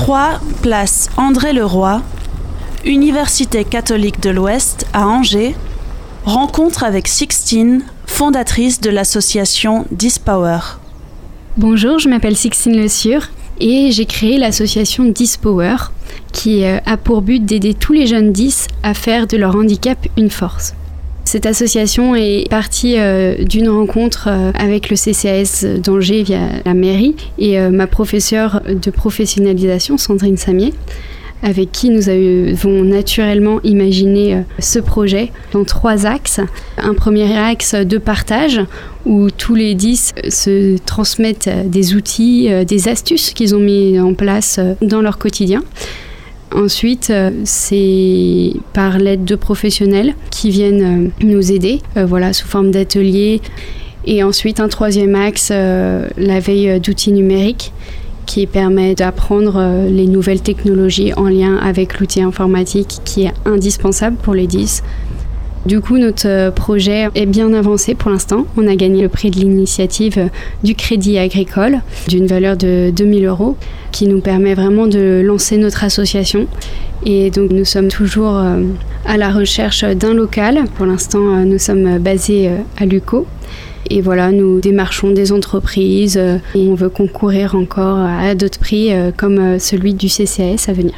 3, place André Leroy, Université catholique de l'Ouest à Angers, rencontre avec Sixtine, fondatrice de l'association Dispower. Bonjour, je m'appelle Sixtine Le Sur et j'ai créé l'association Dispower qui euh, a pour but d'aider tous les jeunes 10 à faire de leur handicap une force. Cette association est partie euh, d'une rencontre euh, avec le CCAS d'Angers via la mairie et ma professeure de professionnalisation, Sandrine Samier, avec qui nous avons naturellement imaginé ce projet dans trois axes. Un premier axe de partage où tous les dix se transmettent des outils, des astuces qu'ils ont mis en place dans leur quotidien. Ensuite, euh, c'est par l'aide de professionnels qui viennent euh, nous aider, euh, voilà, sous forme d'ateliers. Et ensuite, un troisième axe, la veille d'outils numériques qui permet d'apprendre les nouvelles technologies en lien avec l'outil informatique qui est indispensable pour les 10 du coup, notre euh, projet est bien avancé pour l'instant. On a gagné le prix de l'initiative euh, du crédit agricole d'une valeur de 2000 euros qui nous permet vraiment de lancer notre association. Et donc nous sommes toujours euh, à la recherche d'un local. Pour l'instant, nous sommes basés à Luco. Et voilà, nous démarchons des entreprises on veut concourir encore à d'autres prix comme celui du CCAS à venir.